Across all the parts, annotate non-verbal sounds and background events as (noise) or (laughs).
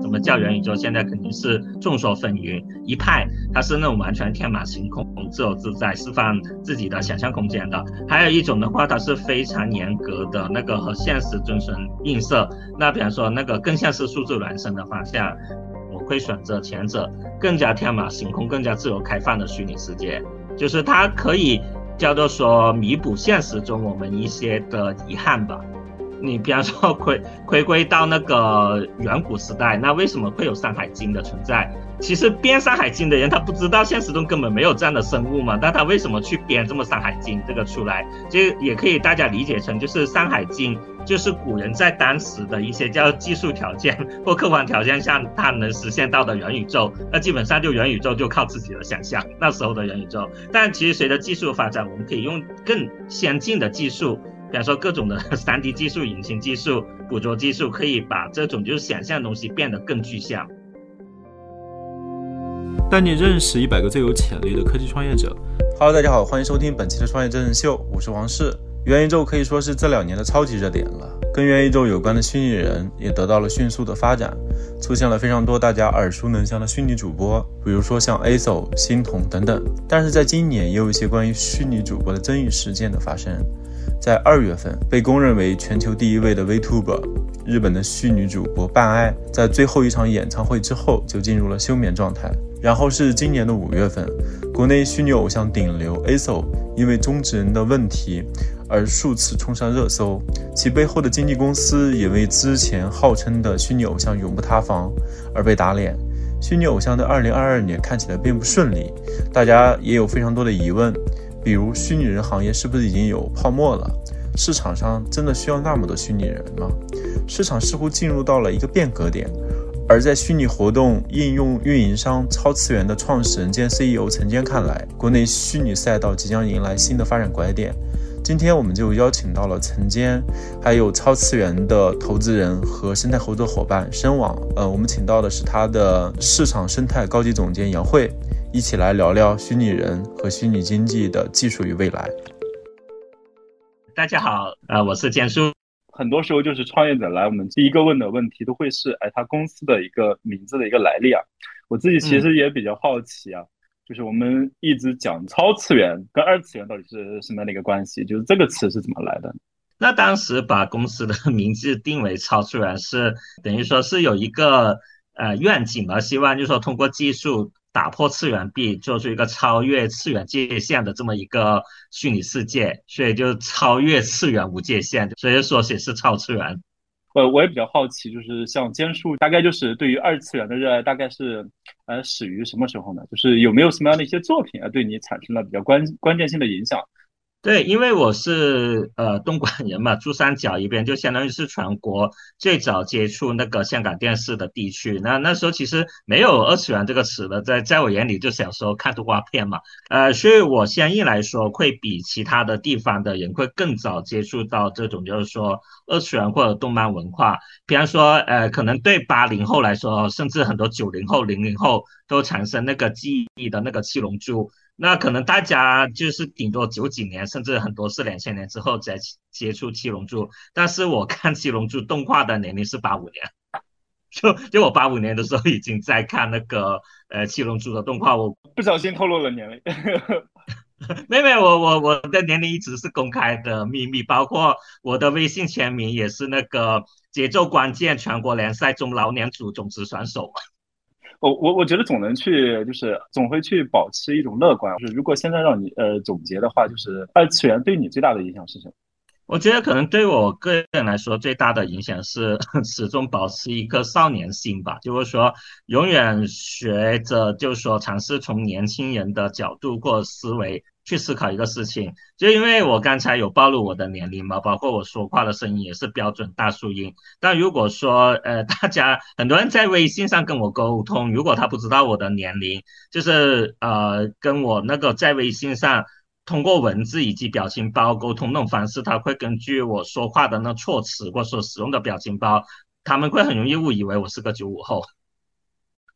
怎么叫元宇宙？现在肯定是众说纷纭。一派它是那种完全天马行空、自由自在、释放自己的想象空间的；还有一种的话，它是非常严格的那个和现实遵循映射。那比方说那个更像是数字孪生的方向，我会选择前者，更加天马行空、更加自由开放的虚拟世界，就是它可以叫做说弥补现实中我们一些的遗憾吧。你比方说回回归到那个远古时代，那为什么会有《山海经》的存在？其实编《山海经》的人他不知道现实中根本没有这样的生物嘛，但他为什么去编这么《山海经》这个出来？就也可以大家理解成就是《山海经》就是古人在当时的一些叫技术条件或客观条件下他能实现到的元宇宙，那基本上就元宇宙就靠自己的想象。那时候的元宇宙，但其实随着技术发展，我们可以用更先进的技术。比方说各种的 (laughs) 3D 技术、引擎技术、捕捉技术，可以把这种就是想象的东西变得更具象。带你认识一百个最有潜力的科技创业者。Hello，大家好，欢迎收听本期的创业真人秀，我是王世。元宇宙可以说是这两年的超级热点了，跟元宇宙有关的虚拟人也得到了迅速的发展，出现了非常多大家耳熟能详的虚拟主播，比如说像 A o 星童等等。但是在今年，也有一些关于虚拟主播的争议事件的发生。在二月份，被公认为全球第一位的 Vtuber，日本的虚拟主播半爱，在最后一场演唱会之后就进入了休眠状态。然后是今年的五月份，国内虚拟偶像顶流 ASO 因为中职人的问题而数次冲上热搜，其背后的经纪公司也为之前号称的虚拟偶像永不塌房而被打脸。虚拟偶像的二零二二年看起来并不顺利，大家也有非常多的疑问。比如虚拟人行业是不是已经有泡沫了？市场上真的需要那么多虚拟人吗？市场似乎进入到了一个变革点。而在虚拟活动应用运营商超次元的创始人兼 CEO 陈坚看来，国内虚拟赛道即将迎来新的发展拐点。今天我们就邀请到了陈坚，还有超次元的投资人和生态合作伙伴深网。呃，我们请到的是他的市场生态高级总监杨慧。一起来聊聊虚拟人和虚拟经济的技术与未来。大家好，呃，我是简叔。很多时候就是创业者来，我们第一个问的问题都会是，哎，他公司的一个名字的一个来历啊。我自己其实也比较好奇啊，就是我们一直讲超次元跟二次元到底是什么样的一个关系？就是这个词是怎么来的？那当时把公司的名字定为超次元，是等于说是有一个呃愿景嘛，希望就是说通过技术。打破次元壁，做出一个超越次元界限的这么一个虚拟世界，所以就超越次元无界限，所以说也是超次元。呃，我也比较好奇，就是像坚树，大概就是对于二次元的热爱，大概是呃始于什么时候呢？就是有没有什么样的一些作品啊，对你产生了比较关关键性的影响？对，因为我是呃东莞人嘛，珠三角一边就相当于是全国最早接触那个香港电视的地区。那那时候其实没有二次元这个词的，在在我眼里就小时候看动画片嘛。呃，所以我相应来说会比其他的地方的人会更早接触到这种就是说二次元或者动漫文化。比方说，呃，可能对八零后来说，甚至很多九零后、零零后都产生那个记忆的那个七龙珠。那可能大家就是顶多九几年，甚至很多是两千年之后才接触七龙珠。但是我看七龙珠动画的年龄是八五年，就就我八五年的时候已经在看那个呃七龙珠的动画。我不小心透露了年龄，(laughs) 妹妹，我我我的年龄一直是公开的秘密，包括我的微信签名也是那个节奏关键全国联赛中老年组种子选手。我我我觉得总能去，就是总会去保持一种乐观。就是如果现在让你呃总结的话，就是二次元对你最大的影响是什么？我觉得可能对我个人来说最大的影响是 (laughs) 始终保持一颗少年心吧，就是说永远学着，就是说尝试从年轻人的角度或思维。去思考一个事情，就因为我刚才有暴露我的年龄嘛，包括我说话的声音也是标准大叔音。但如果说呃，(laughs) 大家很多人在微信上跟我沟通，如果他不知道我的年龄，就是呃，跟我那个在微信上通过文字以及表情包沟通那种方式，他会根据我说话的那措辞或所使用的表情包，他们会很容易误以为我是个九五后。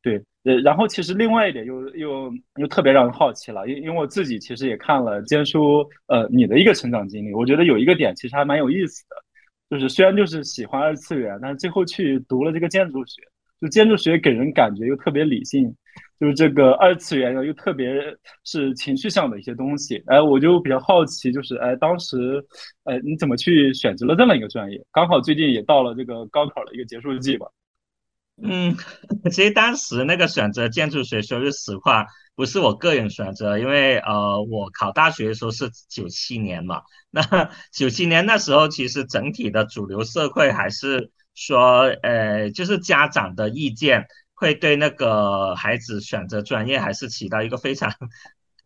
对，呃，然后其实另外一点又又又特别让人好奇了，因因为我自己其实也看了坚叔，呃，你的一个成长经历，我觉得有一个点其实还蛮有意思的，就是虽然就是喜欢二次元，但是最后去读了这个建筑学，就建筑学给人感觉又特别理性，就是这个二次元又又特别是情绪上的一些东西。哎，我就比较好奇，就是哎，当时哎你怎么去选择了这么一个专业？刚好最近也到了这个高考的一个结束季吧。嗯，(laughs) 其实当时那个选择建筑学，说句实话，不是我个人选择，因为呃，我考大学的时候是九七年嘛，那九七年那时候，其实整体的主流社会还是说，呃，就是家长的意见会对那个孩子选择专业还是起到一个非常。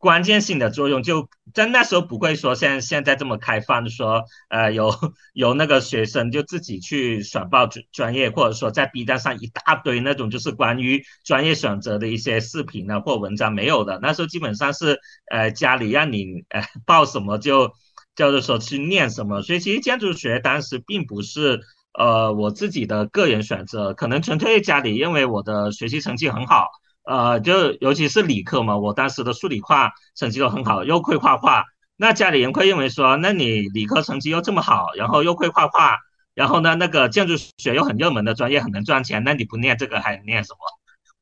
关键性的作用就在那时候不会说像现在这么开放，说呃有有那个学生就自己去选报专专业，或者说在 B 站上一大堆那种就是关于专业选择的一些视频啊或文章没有的。那时候基本上是呃家里让你呃报什么就叫做说去念什么，所以其实建筑学当时并不是呃我自己的个人选择，可能纯粹家里认为我的学习成绩很好。呃，就尤其是理科嘛，我当时的数理化成绩都很好，又会画画，那家里人会认为说，那你理科成绩又这么好，然后又会画画，然后呢，那个建筑学又很热门的专业，很能赚钱，那你不念这个还念什么？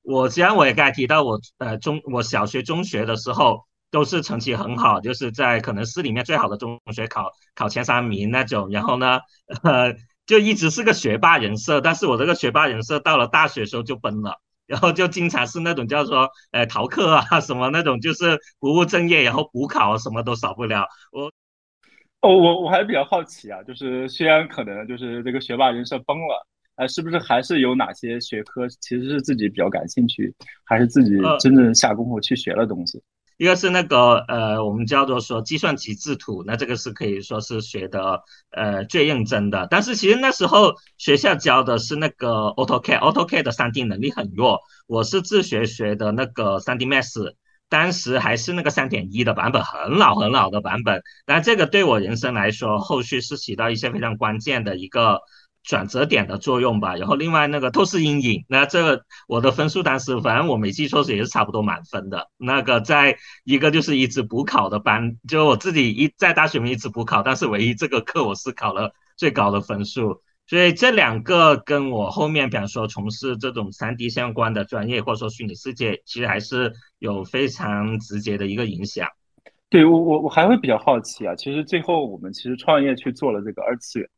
我虽然我也该提到，我呃中我小学、中学的时候都是成绩很好，就是在可能市里面最好的中学考考前三名那种，然后呢，呃，(laughs) 就一直是个学霸人设，但是我这个学霸人设到了大学时候就崩了。然后就经常是那种叫做呃逃课啊 (laughs) 什么那种，就是不务正业，然后补考什么都少不了。我哦，我我还比较好奇啊，就是虽然可能就是这个学霸人设崩了，呃，是不是还是有哪些学科其实是自己比较感兴趣，还是自己真正下功夫去学的东西？一个是那个呃，我们叫做说计算机制图，那这个是可以说是学的呃最认真的。但是其实那时候学校教的是那个 AutoCAD，AutoCAD 的 3D 能力很弱。我是自学学的那个 3D Max，当时还是那个3.1的版本，很老很老的版本。但这个对我人生来说，后续是起到一些非常关键的一个。转折点的作用吧，然后另外那个透视阴影，那这个我的分数当时反正我没记错是也是差不多满分的。那个在一个就是一直补考的班，就我自己一在大学里面一直补考，但是唯一这个课我是考了最高的分数。所以这两个跟我后面比方说从事这种三 D 相关的专业或者说虚拟世界，其实还是有非常直接的一个影响。对我我我还会比较好奇啊，其实最后我们其实创业去做了这个二次元。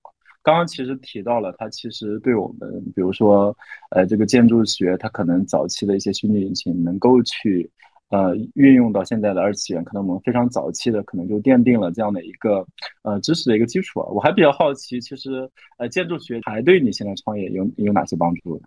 刚刚其实提到了，它其实对我们，比如说，呃，这个建筑学，它可能早期的一些虚拟引擎能够去，呃，运用到现在的二次元，可能我们非常早期的可能就奠定了这样的一个，呃，知识的一个基础啊。我还比较好奇，其实，呃，建筑学还对你现在创业有有哪些帮助？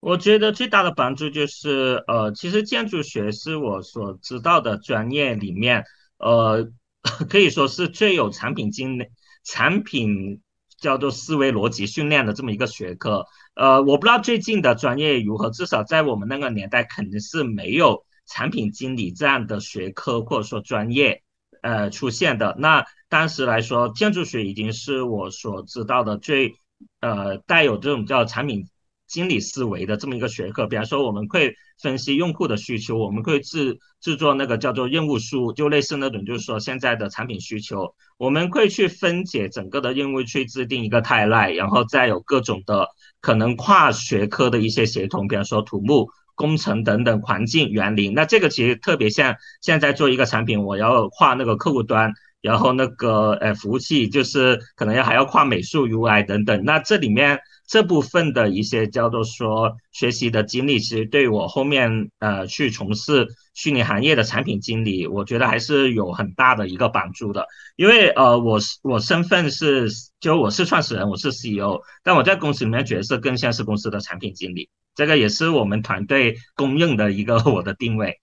我觉得最大的帮助就是，呃，其实建筑学是我所知道的专业里面，呃，(laughs) 可以说是最有产品经理产品。叫做思维逻辑训练的这么一个学科，呃，我不知道最近的专业如何，至少在我们那个年代肯定是没有产品经理这样的学科或者说专业，呃，出现的。那当时来说，建筑学已经是我所知道的最，呃，带有这种叫产品。经理思维的这么一个学科，比方说我们会分析用户的需求，我们会制制作那个叫做任务书，就类似那种就是说现在的产品需求，我们会去分解整个的任务，去制定一个 timeline，然后再有各种的可能跨学科的一些协同，比方说土木工程等等环境园林，那这个其实特别像现在做一个产品，我要跨那个客户端，然后那个呃服务器就是可能要还要跨美术 UI 等等，那这里面。这部分的一些叫做说学习的经历，其实对我后面呃去从事虚拟行业的产品经理，我觉得还是有很大的一个帮助的。因为呃我是我身份是就我是创始人，我是 CEO，但我在公司里面角色更像是公司的产品经理，这个也是我们团队公认的一个 (laughs) 我的定位。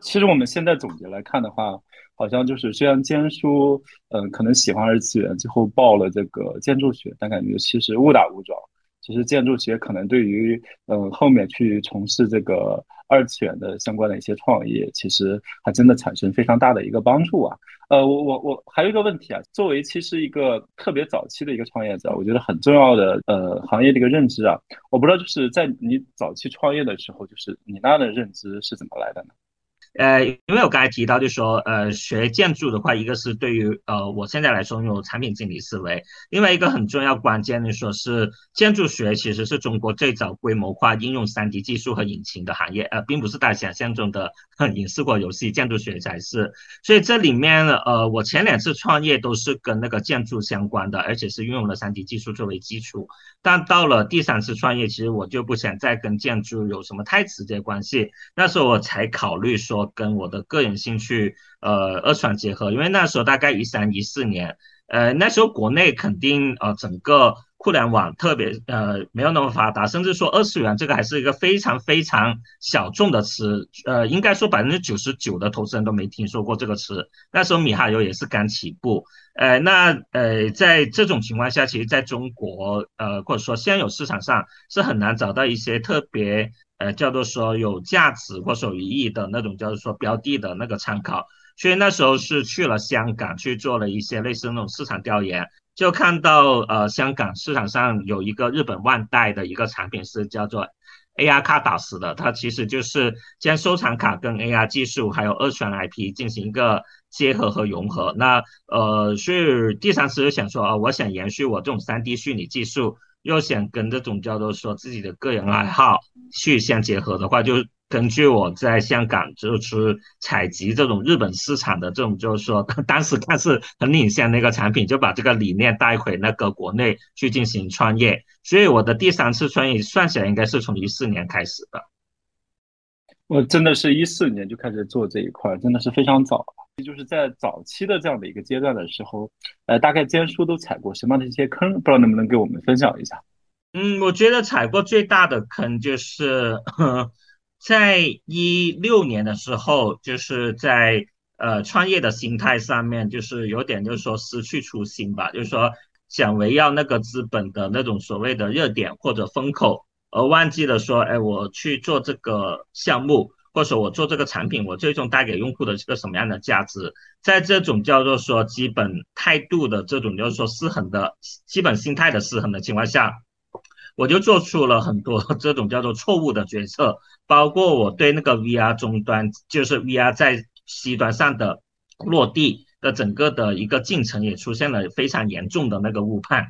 其实我们现在总结来看的话。好像就是虽然坚叔，嗯，可能喜欢二次元，最后报了这个建筑学，但感觉其实误打误撞。其实建筑学可能对于，嗯，后面去从事这个二次元的相关的一些创业，其实还真的产生非常大的一个帮助啊。呃，我我我还有一个问题啊，作为其实一个特别早期的一个创业者，我觉得很重要的呃行业的一个认知啊，我不知道就是在你早期创业的时候，就是你那的认知是怎么来的呢？呃，因为我刚才提到，就说，呃，学建筑的话，一个是对于呃我现在来说有产品经理思维，另外一个很重要关键的说是建筑学其实是中国最早规模化应用 3D 技术和引擎的行业，呃，并不是大家想象中的 (laughs) 影视或游戏，建筑学才是。所以这里面，呃，我前两次创业都是跟那个建筑相关的，而且是运用了 3D 技术作为基础。但到了第三次创业，其实我就不想再跟建筑有什么太直接关系，那时候我才考虑说。跟我的个人兴趣，呃，二创结合，因为那时候大概一三一四年，呃，那时候国内肯定呃整个互联网特别呃没有那么发达，甚至说二次元这个还是一个非常非常小众的词，呃，应该说百分之九十九的投资人都没听说过这个词。那时候米哈游也是刚起步，呃，那呃在这种情况下，其实在中国呃或者说现有市场上是很难找到一些特别。呃，叫做说有价值或者有意义的那种，叫做说标的的那个参考，所以那时候是去了香港去做了一些类似那种市场调研，就看到呃香港市场上有一个日本万代的一个产品是叫做 AR 卡打死的，它其实就是将收藏卡跟 AR 技术还有二创 IP 进行一个结合和融合。那呃，所以第三次就想说啊，我想延续我这种 3D 虚拟技术。又想跟这种叫做说自己的个人爱好去相结合的话，就根据我在香港就是采集这种日本市场的这种，就是说当时看是很领先的一个产品，就把这个理念带回那个国内去进行创业。所以我的第三次创业算起来应该是从一四年开始的。我真的是一四年就开始做这一块，真的是非常早。就是在早期的这样的一个阶段的时候，呃，大概坚叔都踩过什么样的一些坑？不知道能不能给我们分享一下？嗯，我觉得踩过最大的坑就是 (laughs) 在一六年的时候，就是在呃创业的心态上面，就是有点就是说失去初心吧，就是说想围绕那个资本的那种所谓的热点或者风口，而忘记了说，哎，我去做这个项目。或者我做这个产品，我最终带给用户的是个什么样的价值？在这种叫做说基本态度的这种就是说失衡的基本心态的失衡的情况下，我就做出了很多 (laughs) 这种叫做错误的决策，包括我对那个 VR 终端，就是 VR 在 C 端上的落地的整个的一个进程也出现了非常严重的那个误判。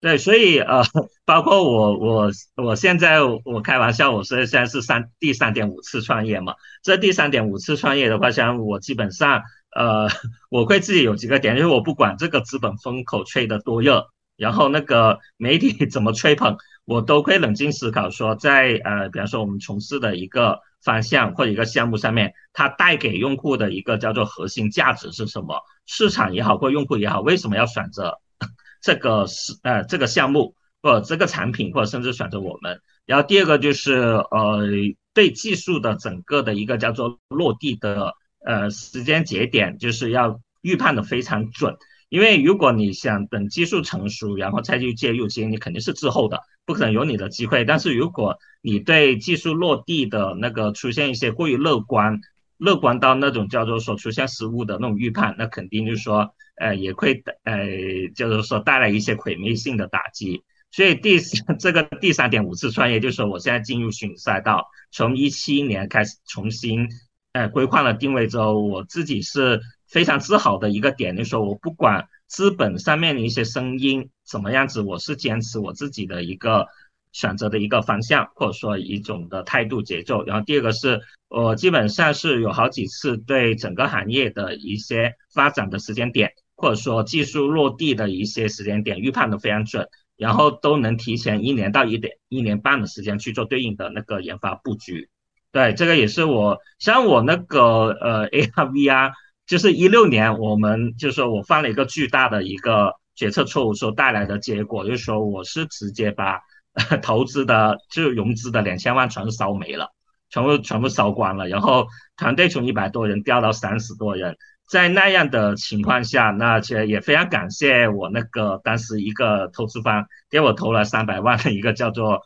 对，所以呃，(laughs) 包括我，我我现在我开玩笑，我是现在是三第三点五次创业嘛。这第三点五次创业的话，像我基本上呃，(laughs) 我会自己有几个点，就是我不管这个资本风口吹得多热，然后那个媒体 (laughs) 怎么吹捧，我都会冷静思考，说在呃，比方说我们从事的一个方向或者一个项目上面，它带给用户的一个叫做核心价值是什么？市场也好，或用户也好，为什么要选择？这个是呃这个项目或者这个产品或者甚至选择我们，然后第二个就是呃对技术的整个的一个叫做落地的呃时间节点，就是要预判的非常准，因为如果你想等技术成熟然后再去介入，其实你肯定是滞后的，不可能有你的机会。但是如果你对技术落地的那个出现一些过于乐观，乐观到那种叫做说出现失误的那种预判，那肯定就是说。呃，也会呃，就是说带来一些毁灭性的打击。所以第这个第三点五次创业，就是说我现在进入虚拟赛道，从一七年开始重新呃规划了定位之后，我自己是非常自豪的一个点，就是说我不管资本上面的一些声音怎么样子，我是坚持我自己的一个选择的一个方向，或者说一种的态度节奏。然后第二个是。我基本上是有好几次对整个行业的一些发展的时间点，或者说技术落地的一些时间点预判的非常准，然后都能提前一年到一点一年半的时间去做对应的那个研发布局。对，这个也是我像我那个呃 ARVR，就是一六年我们就是说我犯了一个巨大的一个决策错误所带来的结果，就是说我是直接把 (laughs) 投资的就融资的两千万全部烧没了。全部全部烧光了，然后团队从一百多人掉到三十多人，在那样的情况下，那其实也非常感谢我那个当时一个投资方给我投了三百万的一个叫做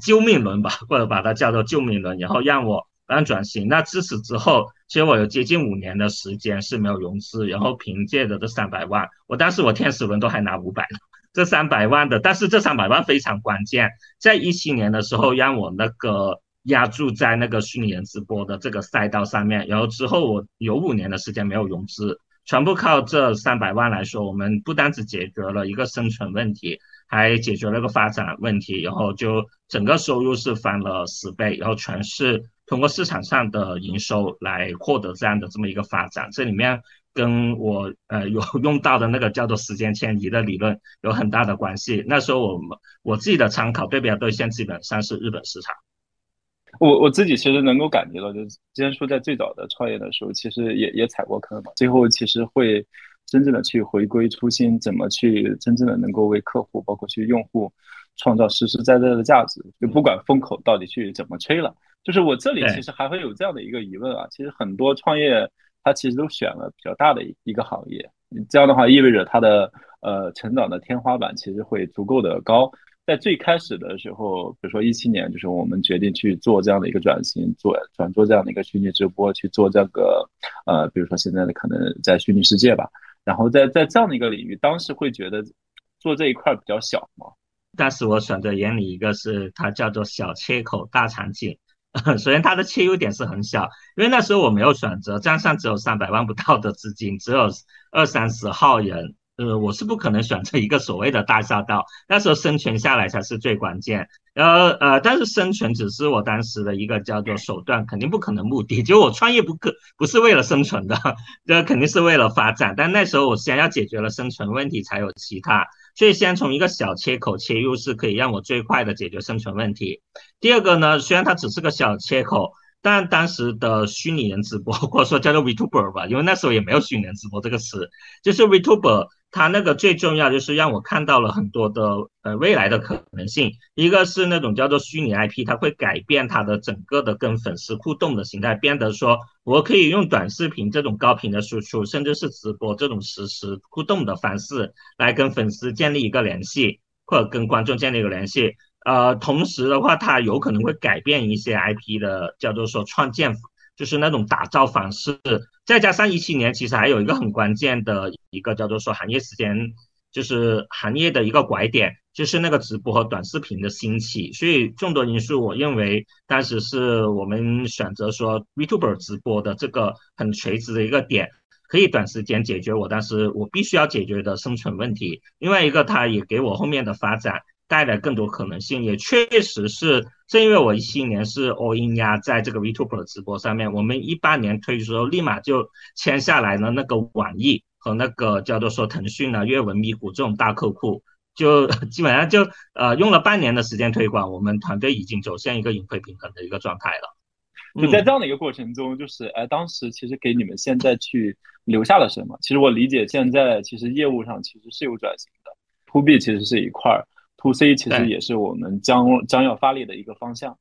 救命轮吧，(laughs) 或者把它叫做救命轮，然后让我让转型。那自此之后，其实我有接近五年的时间是没有融资，然后凭借着这三百万，我当时我天使轮都还拿五百呢，(laughs) 这三百万的，但是这三百万非常关键，在一七年的时候让我那个。压注在那个虚拟人直播的这个赛道上面，然后之后我有五年的时间没有融资，全部靠这三百万来说，我们不单只解决了一个生存问题，还解决了个发展问题，然后就整个收入是翻了十倍，然后全是通过市场上的营收来获得这样的这么一个发展，这里面跟我呃有用到的那个叫做时间迁移的理论有很大的关系。那时候我们我自己的参考对标对象基本上是日本市场。我我自己其实能够感觉到，就是坚叔在最早的创业的时候，其实也也踩过坑嘛。最后其实会真正的去回归初心，怎么去真正的能够为客户，包括去用户创造实实在在的价值，就不管风口到底去怎么吹了。就是我这里其实还会有这样的一个疑问啊，其实很多创业他其实都选了比较大的一个行业，这样的话意味着他的呃成长的天花板其实会足够的高。在最开始的时候，比如说一七年，就是我们决定去做这样的一个转型，做转做这样的一个虚拟直播，去做这个呃，比如说现在的可能在虚拟世界吧。然后在在这样的一个领域，当时会觉得做这一块比较小嘛。当时我选择眼里一个是它叫做小切口大场景，(laughs) 首先它的切入点是很小，因为那时候我没有选择，账上只有三百万不到的资金，只有二三十号人。呃，我是不可能选择一个所谓的大赛道，那时候生存下来才是最关键。然后呃，但是生存只是我当时的一个叫做手段，肯定不可能目的。就我创业不可不是为了生存的，这肯定是为了发展。但那时候我先要解决了生存问题，才有其他。所以先从一个小切口切入，是可以让我最快的解决生存问题。第二个呢，虽然它只是个小切口。但当时的虚拟人直播，或者说叫做 Vtuber 吧，因为那时候也没有虚拟人直播这个词，就是 Vtuber，它那个最重要就是让我看到了很多的呃未来的可能性。一个是那种叫做虚拟 IP，它会改变它的整个的跟粉丝互动的形态，变得说我可以用短视频这种高频的输出，甚至是直播这种实时互动的方式来跟粉丝建立一个联系，或者跟观众建立一个联系。呃，同时的话，它有可能会改变一些 IP 的叫做说创建，就是那种打造方式。再加上一七年，其实还有一个很关键的一个叫做说行业时间，就是行业的一个拐点，就是那个直播和短视频的兴起。所以众多因素，我认为当时是我们选择说 Vtuber 直播的这个很垂直的一个点，可以短时间解决我当时我必须要解决的生存问题。另外一个，它也给我后面的发展。带来更多可能性，也确实是正因为我一七年是 all in 呀在这个 Vtuber 的直播上面，我们一八年推出后立马就签下来了那个网易和那个叫做说腾讯啊、阅文、咪咕这种大客户，就 (laughs) 基本上就呃用了半年的时间推广，我们团队已经走向一个盈亏平衡的一个状态了。就在这样的一个过程中，就是哎，当时其实给你们现在去留下了什么？其实我理解现在其实业务上其实是有转型的，To B 其实是一块儿。To C 其实也是我们将将要发力的一个方向。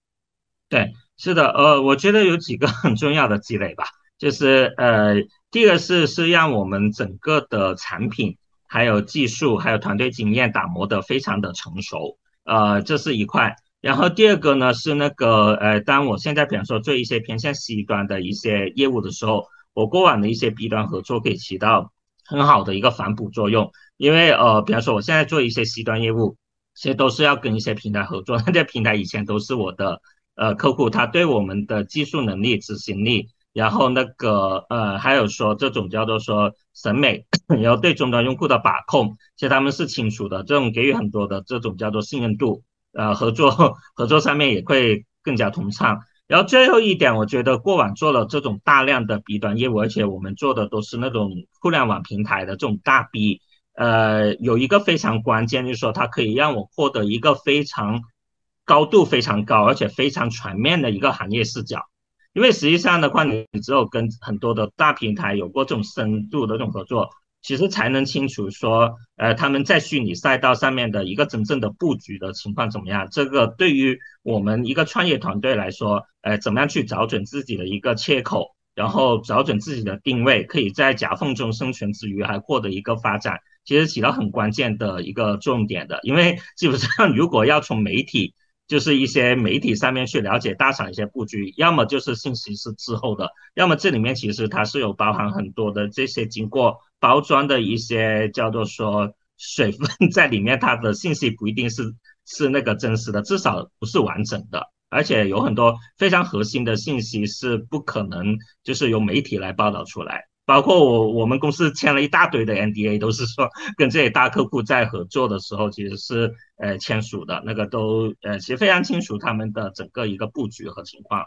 对，是的，呃，我觉得有几个 (laughs) 很重要的积累吧，就是呃，第一个是是让我们整个的产品、还有技术、还有团队经验打磨的非常的成熟，呃，这是一块。然后第二个呢是那个呃，当我现在比方说做一些偏向 C 端的一些业务的时候，我过往的一些 B 端合作可以起到很好的一个反哺作用，因为呃，比方说我现在做一些 C 端业务。其实都是要跟一些平台合作，那些平台以前都是我的呃客户，他对我们的技术能力、执行力，然后那个呃还有说这种叫做说审美，然后对终端用户的把控，其实他们是清楚的，这种给予很多的这种叫做信任度，呃合作合作上面也会更加通畅。然后最后一点，我觉得过往做了这种大量的 B 端业务，而且我们做的都是那种互联网平台的这种大 B。呃，有一个非常关键，就是说它可以让我获得一个非常高度非常高，而且非常全面的一个行业视角。因为实际上的话，你只有跟很多的大平台有过这种深度的这种合作，其实才能清楚说，呃，他们在虚拟赛道上面的一个真正的布局的情况怎么样。这个对于我们一个创业团队来说，呃，怎么样去找准自己的一个切口，然后找准自己的定位，可以在夹缝中生存之余，还获得一个发展。其实起到很关键的一个重点的，因为基本上如果要从媒体，就是一些媒体上面去了解大厂一些布局，要么就是信息是滞后的，要么这里面其实它是有包含很多的这些经过包装的一些叫做说水分在里面，它的信息不一定是 (laughs) 是那个真实的，至少不是完整的。而且有很多非常核心的信息是不可能就是由媒体来报道出来。包括我我们公司签了一大堆的 NDA，都是说 (laughs) 跟这些大客户在合作的时候其实是呃签署的，那个都呃其实非常清楚他们的整个一个布局和情况。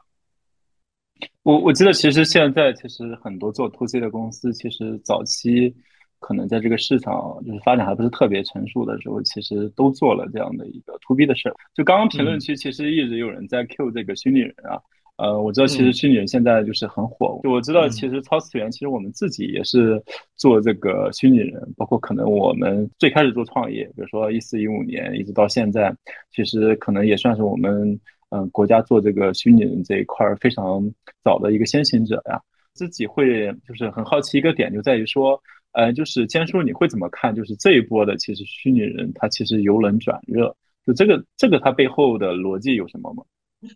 我我记得其实现在其实很多做 to C 的公司，其实早期可能在这个市场就是发展还不是特别成熟的时候，其实都做了这样的一个 to B 的事儿。就刚刚评论区其实一直有人在 Q 这个虚拟人啊。呃，我知道其实虚拟人现在就是很火。就我知道，其实超次元，其实我们自己也是做这个虚拟人，包括可能我们最开始做创业，比如说一四一五年一直到现在，其实可能也算是我们嗯国家做这个虚拟人这一块非常早的一个先行者呀。自己会就是很好奇一个点，就在于说，呃，就是坚叔你会怎么看？就是这一波的其实虚拟人，它其实由冷转热，就这个这个它背后的逻辑有什么吗？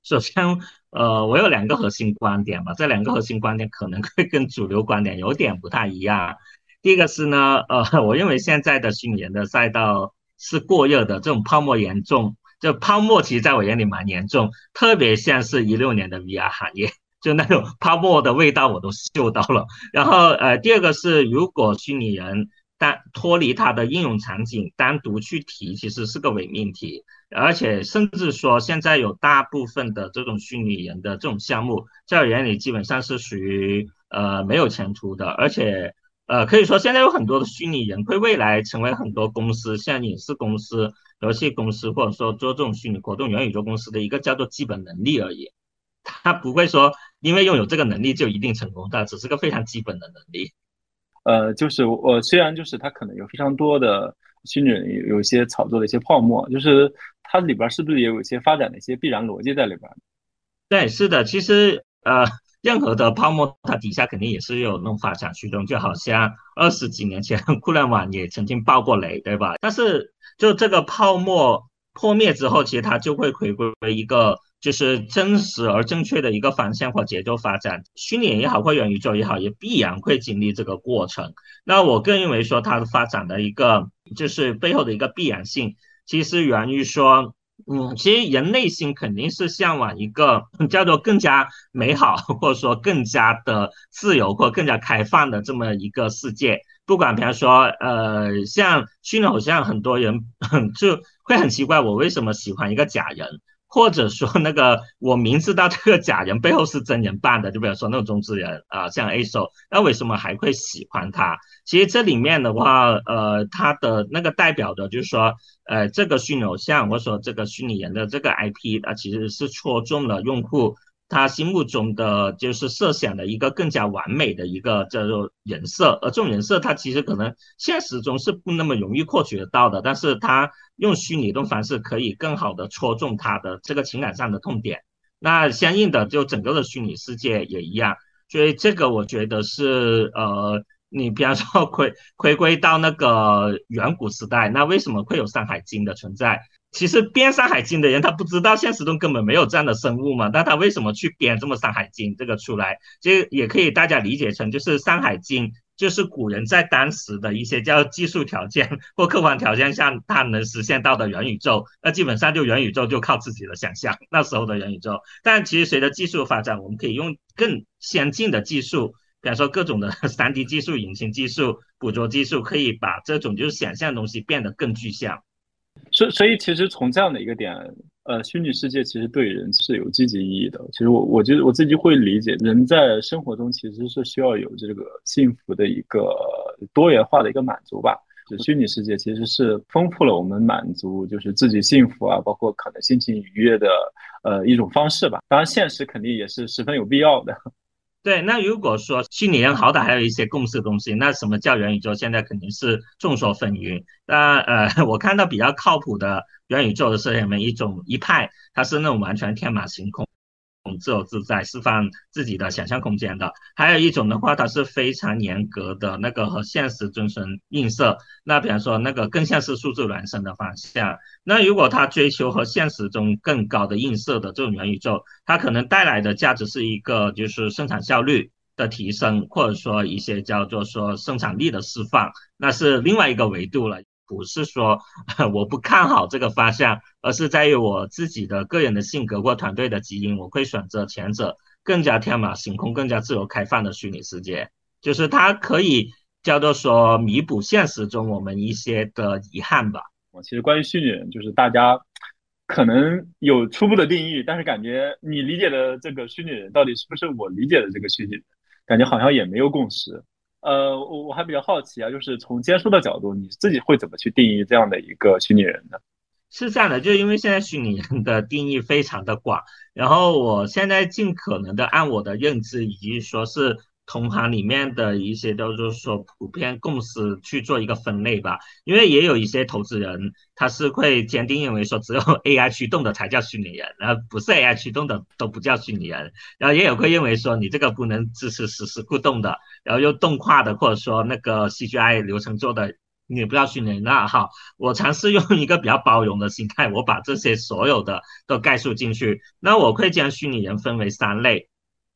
首先，呃，我有两个核心观点吧，这两个核心观点可能会跟主流观点有点不太一样。第一个是呢，呃，我认为现在的虚拟人的赛道是过热的，这种泡沫严重，就泡沫其实在我眼里蛮严重，特别像是一六年的 VR 行业，就那种泡沫的味道我都嗅到了。然后，呃，第二个是如果虚拟人单脱离它的应用场景单独去提，其实是个伪命题。而且甚至说，现在有大部分的这种虚拟人的这种项目，在我眼里基本上是属于呃没有前途的。而且呃可以说，现在有很多的虚拟人会未来成为很多公司，像影视公司、游戏公司，或者说做这种虚拟活动元宇宙公司的一个叫做基本能力而已。他不会说因为拥有这个能力就一定成功，它只是个非常基本的能力。呃，就是我虽然就是它可能有非常多的虚拟人有一些炒作的一些泡沫，就是。它里边是不是也有一些发展的一些必然逻辑在里边？对，是的，其实呃，任何的泡沫它底下肯定也是有那种发展驱动，就好像二十几年前 (laughs) 互联网也曾经爆过雷，对吧？但是就这个泡沫破灭之后，其实它就会回归为一个就是真实而正确的一个方向或节奏发展。虚拟也好，或元宇宙也好，也必然会经历这个过程。那我更认为说它的发展的一个就是背后的一个必然性。其实源于说，嗯，其实人内心肯定是向往一个叫做更加美好，或者说更加的自由或更加开放的这么一个世界。不管比方说，呃，像虚拟偶像，很多人 (laughs) 就会很奇怪，我为什么喜欢一个假人。或者说那个我明知道这个假人背后是真人扮的，(laughs) 就比如说那种中之人啊，像 A 手，那为什么还会喜欢他？其实这里面的话，呃，他的那个代表的就是说，呃，这个虚拟偶像，或者说这个虚拟人的这个 IP，它其实是戳中了用户。他心目中的就是设想的一个更加完美的一个叫做人设，而这种人设，它其实可能现实中是不那么容易获取得到的，但是他用虚拟的方式可以更好的戳中他的这个情感上的痛点。那相应的，就整个的虚拟世界也一样，所以这个我觉得是呃，你比方说回回归到那个远古时代，那为什么会有《山海经》的存在？其实编《山海经》的人，他不知道现实中根本没有这样的生物嘛？但他为什么去编这么《山海经》这个出来？其实也可以大家理解成，就是《山海经》就是古人在当时的一些叫技术条件或客观条件下，他能实现到的元宇宙。那基本上就元宇宙就靠自己的想象，那时候的元宇宙。但其实随着技术发展，我们可以用更先进的技术，比方说各种的 3D 技术、引擎技术、捕捉技术，可以把这种就是想象的东西变得更具象。所所以，其实从这样的一个点，呃，虚拟世界其实对人是有积极意义的。其实我我觉得我自己会理解，人在生活中其实是需要有这个幸福的一个多元化的一个满足吧。就虚拟世界其实是丰富了我们满足就是自己幸福啊，包括可能心情愉悦的呃一种方式吧。当然，现实肯定也是十分有必要的。对，那如果说虚拟人好歹还有一些共识东西，那什么叫元宇宙？现在肯定是众说纷纭。那呃，(laughs) 我看到比较靠谱的元宇宙的是什么一种一派，它是那种完全天马行空。自由自在，释放自己的想象空间的。还有一种的话，它是非常严格的那个和现实遵循映射。那比方说，那个更像是数字孪生的方向。那如果它追求和现实中更高的映射的这种元宇宙，它可能带来的价值是一个就是生产效率的提升，或者说一些叫做说生产力的释放，那是另外一个维度了。不是说 (laughs) 我不看好这个方向，而是在于我自己的个人的性格或团队的基因，我会选择前者，更加天马行空、更加自由开放的虚拟世界，就是它可以叫做说弥补现实中我们一些的遗憾吧。我其实关于虚拟人，就是大家可能有初步的定义，但是感觉你理解的这个虚拟人到底是不是我理解的这个虚拟人，感觉好像也没有共识。呃，我我还比较好奇啊，就是从接收的角度，你自己会怎么去定义这样的一个虚拟人呢？是这样的，就因为现在虚拟人的定义非常的广，然后我现在尽可能的按我的认知以及说是。同行里面的一些都是说普遍共识去做一个分类吧，因为也有一些投资人他是会坚定认为说只有 AI 驱动的才叫虚拟人，然后不是 AI 驱动的都不叫虚拟人，然后也有会认为说你这个不能支持实时互动的，然后又动画的或者说那个 CGI 流程做的你不叫虚拟人，那好，我尝试用一个比较包容的心态，我把这些所有的都概述进去，那我会将虚拟人分为三类。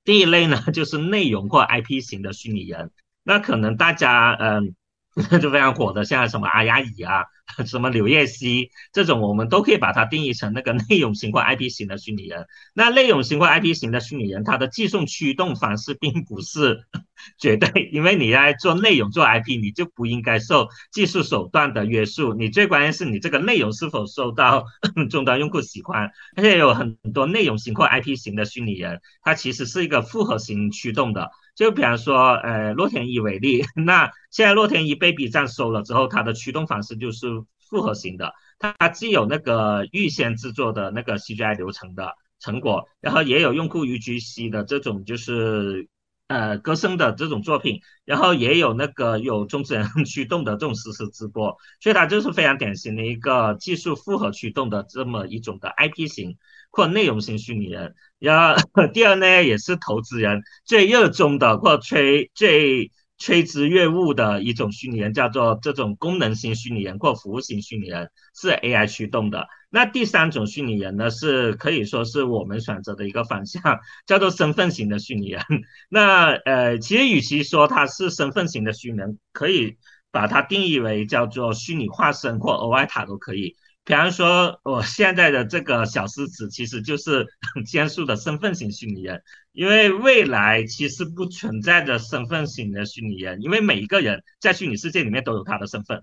第一类呢，(laughs) 就是内容或 IP 型的虚拟人，那可能大家嗯 (laughs) 就非常火的，像什么阿雅乙啊。(laughs) 什么柳叶熙这种，我们都可以把它定义成那个内容型或 IP 型的虚拟人。那内容型或 IP 型的虚拟人，它的寄送驱动方式并不是 (laughs) 绝对，因为你在做内容做 IP，你就不应该受技术手段的约束。你最关键是你这个内容是否受到 (laughs) 终端用户喜欢。而且有很多内容型或 IP 型的虚拟人，它其实是一个复合型驱动的。就比方说，呃，洛天依为例，那现在洛天依被 B 站收了之后，它的驱动方式就是复合型的，它既有那个预先制作的那个 CGI 流程的成果，然后也有用户 UGC 的这种就是呃歌声的这种作品，然后也有那个有中之人驱动的这种实时直播，所以它就是非常典型的一个技术复合驱动的这么一种的 IP 型。或内容型虚拟人，然后 (laughs) 第二呢，也是投资人最热衷的或吹最垂直业务的一种虚拟人，叫做这种功能型虚拟人或服务型虚拟人，是 AI 驱动的。那第三种虚拟人呢，是可以说是我们选择的一个方向，(laughs) 叫做身份型的虚拟人。(laughs) 那呃，其实与其说它是身份型的虚拟人，可以把它定义为叫做虚拟化身或额外塔都可以。比方说，我现在的这个小狮子其实就是坚树的身份型虚拟人，因为未来其实不存在着身份型的虚拟人，因为每一个人在虚拟世界里面都有他的身份。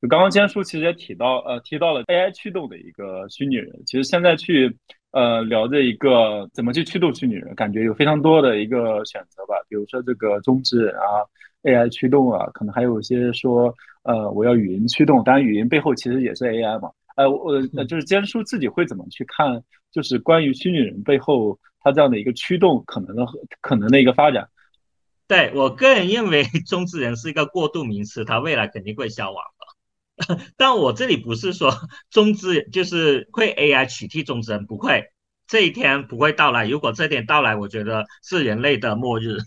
就刚刚坚叔其实也提到，呃，提到了 AI 驱动的一个虚拟人。其实现在去呃聊这一个怎么去驱动虚拟人，感觉有非常多的一个选择吧。比如说这个中之人啊，AI 驱动啊，可能还有一些说，呃，我要语音驱动，当然语音背后其实也是 AI 嘛。呃，我呃，就是坚叔自己会怎么去看，就是关于虚拟人背后他这样的一个驱动可能的可能的一个发展。对我个人认为，(laughs) 中之人是一个过渡名词，它未来肯定会消亡的。(laughs) 但我这里不是说中之就是会 AI 取替中之人，不会，这一天不会到来。如果这天到来，我觉得是人类的末日。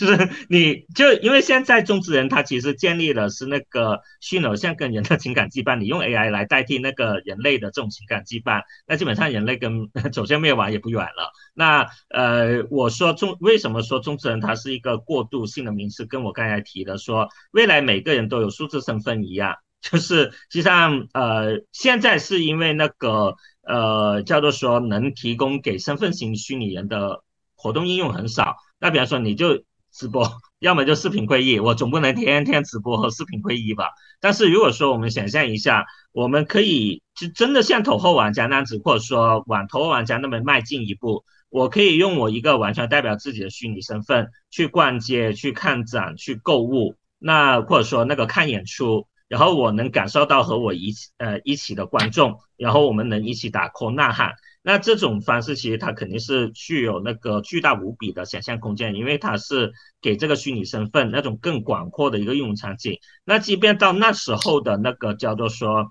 就是你就因为现在中之人他其实建立的是那个虚拟偶像跟人的情感羁绊，你用 AI 来代替那个人类的这种情感羁绊，那基本上人类跟走向灭亡也不远了。那呃，我说中为什么说中之人他是一个过渡性的名词，跟我刚才提的说未来每个人都有数字身份一样，就是实际上呃现在是因为那个呃叫做说能提供给身份型虚拟人的活动应用很少，那比方说你就。直播，(laughs) 要么就视频会议，我总不能天天直播和视频会议吧？但是如果说我们想象一下，我们可以就真的像头号玩家那样子，或者说往头号玩家那么迈进一步，我可以用我一个完全代表自己的虚拟身份去逛街、去看展、去购物，那或者说那个看演出，然后我能感受到和我一起呃一起的观众，然后我们能一起打 call 呐喊。那这种方式其实它肯定是具有那个巨大无比的想象空间，因为它是给这个虚拟身份那种更广阔的一个应用场景。那即便到那时候的那个叫做说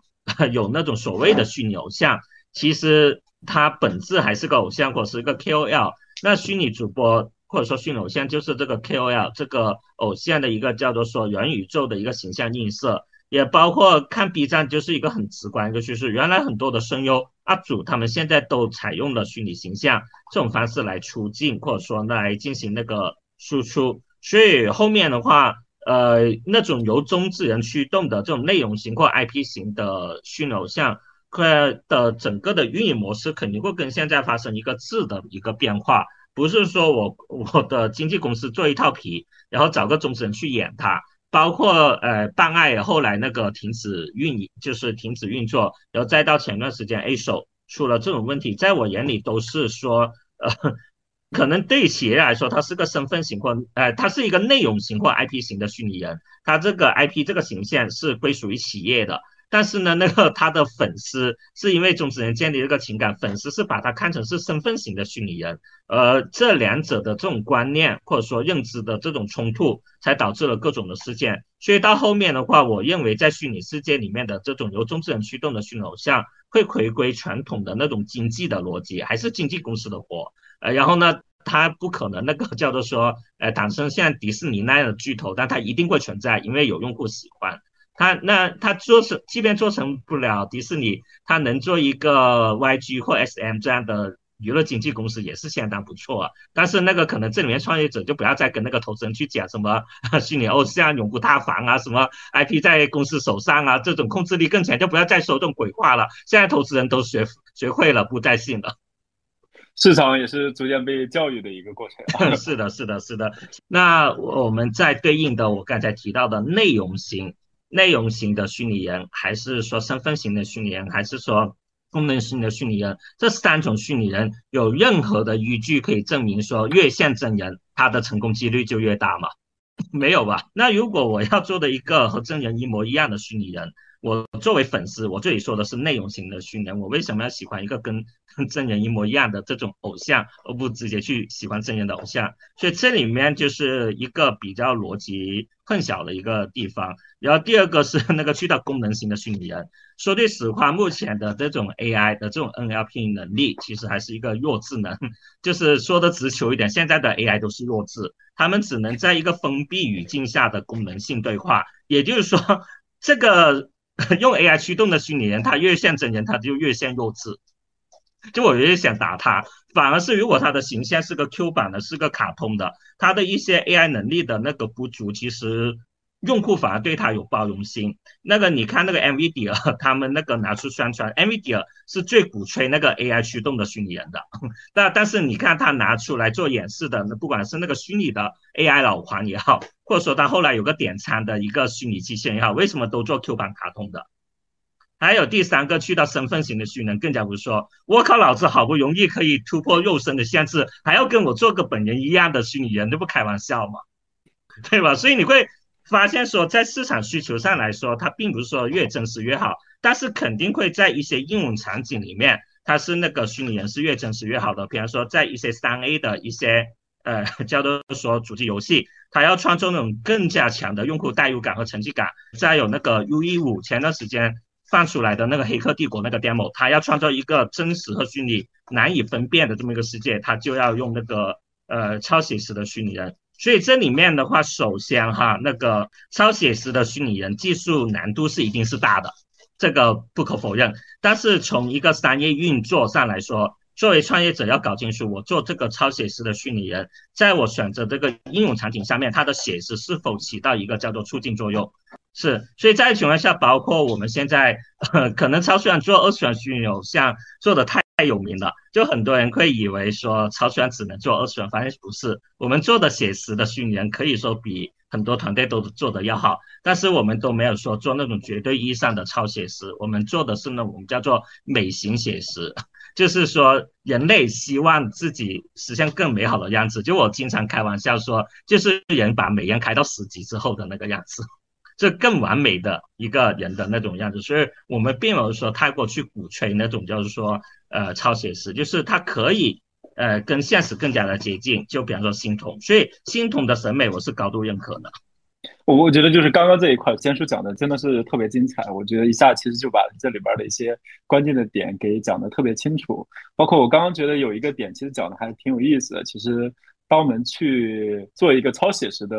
有那种所谓的虚拟偶像，其实它本质还是个偶像或是一个 KOL。那虚拟主播或者说虚拟偶像就是这个 KOL 这个偶像的一个叫做说元宇宙的一个形象映射。也包括看 B 站，就是一个很直观一个趋势。原来很多的声优 UP 主，他们现在都采用了虚拟形象这种方式来出镜，或者说来进行那个输出。所以后面的话，呃那种由中之人驱动的这种内容型或 IP 型的虚拟偶像，它的整个的运营模式肯定会跟现在发生一个质的一个变化，不是说我我的经纪公司做一套皮，然后找个中之人去演它。包括呃，办案后来那个停止运营，就是停止运作，然后再到前段时间 A 手出了这种问题，在我眼里都是说，(laughs) 呃，可能对企业来说，它是个身份型或呃，它是一个内容型或 IP 型的虚拟人，它这个 IP 这个形象是归属于企业的。但是呢，那个他的粉丝是因为中之人建立这个情感，粉丝是把他看成是身份型的虚拟人，呃这两者的这种观念或者说认知的这种冲突，才导致了各种的事件。所以到后面的话，我认为在虚拟世界里面的这种由中之人驱动的虚拟偶像，会回归传统的那种经济的逻辑，还是经纪公司的活。呃，然后呢，它不可能那个叫做说，呃，产生像迪士尼那样的巨头，但它一定会存在，因为有用户喜欢。他那他做成，即便做成不了迪士尼，他能做一个 YG 或 SM 这样的娱乐经纪公司也是相当不错啊。但是那个可能这里面创业者就不要再跟那个投资人去讲什么虚拟偶像永不塌房啊，什么 IP 在公司手上啊，这种控制力更强，就不要再说这种鬼话了。现在投资人都学学会了，不再信了。市场也是逐渐被教育的一个过程。(laughs) 是的，是的，是的。那我们在对应的我刚才提到的内容型。内容型的虚拟人，还是说身份型的虚拟人，还是说功能型的虚拟人？这三种虚拟人有任何的依据可以证明说越像真人，他的成功几率就越大吗？(laughs) 没有吧？那如果我要做的一个和真人一模一样的虚拟人？我作为粉丝，我这里说的是内容型的训练。我为什么要喜欢一个跟 (laughs) 真人一模一样的这种偶像，而不直接去喜欢真人的偶像？所以这里面就是一个比较逻辑混淆的一个地方。然后第二个是那个去到功能型的虚拟人。说句实话，目前的这种 AI 的这种 NLP 能力，其实还是一个弱智能。(laughs) 就是说的直球一点，现在的 AI 都是弱智，他们只能在一个封闭语境下的功能性对话。也就是说，这个。(laughs) 用 AI 驱动的虚拟人，他越像真人，他就越像弱智。就我越想打他，反而是如果他的形象是个 Q 版的，是个卡通的，他的一些 AI 能力的那个不足，其实。用户反而对他有包容心。那个你看那个 NVIDIA，(laughs) 他们那个拿出宣传，NVIDIA 是最鼓吹那个 AI 驱动的虚拟人的。(laughs) 但但是你看他拿出来做演示的，那不管是那个虚拟的 AI 老黄也好，或者说他后来有个点餐的一个虚拟机器人也好，为什么都做 Q 版卡通的？还有第三个去到身份型的虚拟人，更加不说。我靠，老子好不容易可以突破肉身的限制，还要跟我做个本人一样的虚拟人，这不开玩笑吗？(laughs) 对吧？所以你会。发现说，在市场需求上来说，它并不是说越真实越好，但是肯定会在一些应用场景里面，它是那个虚拟人是越真实越好的。比方说，在一些三 A 的一些呃叫做说主机游戏，它要创造那种更加强的用户代入感和成绩感。再有那个 U E 五前段时间放出来的那个黑客帝国那个 demo，它要创造一个真实和虚拟难以分辨的这么一个世界，它就要用那个呃超写实的虚拟人。所以这里面的话，首先哈，那个超写实的虚拟人技术难度是一定是大的，这个不可否认。但是从一个商业运作上来说，作为创业者要搞清楚，我做这个超写实的虚拟人，在我选择这个应用场景上面，它的写实是否起到一个叫做促进作用？是。所以在情况下，包括我们现在可能超虽然做二次元虚拟偶像做的。太有名了，就很多人会以为说超选只能做二次元，发现不是。我们做的写实的虚拟人可以说比很多团队都做的要好，但是我们都没有说做那种绝对意义上的超写实，我们做的是呢，我们叫做美型写实，(laughs) 就是说人类希望自己实现更美好的样子。就我经常开玩笑说，就是人把美颜开到十级之后的那个样子。这更完美的一个人的那种样子，所以我们并没有说太过去鼓吹那种，就是说，呃，超写实，就是它可以，呃，跟现实更加的接近。就比方说星童，所以星童的审美我是高度认可的。我我觉得就是刚刚这一块，先叔讲的真的是特别精彩。我觉得一下其实就把这里边的一些关键的点给讲的特别清楚。包括我刚刚觉得有一个点，其实讲的还挺有意思的。其实。当我们去做一个超写实的，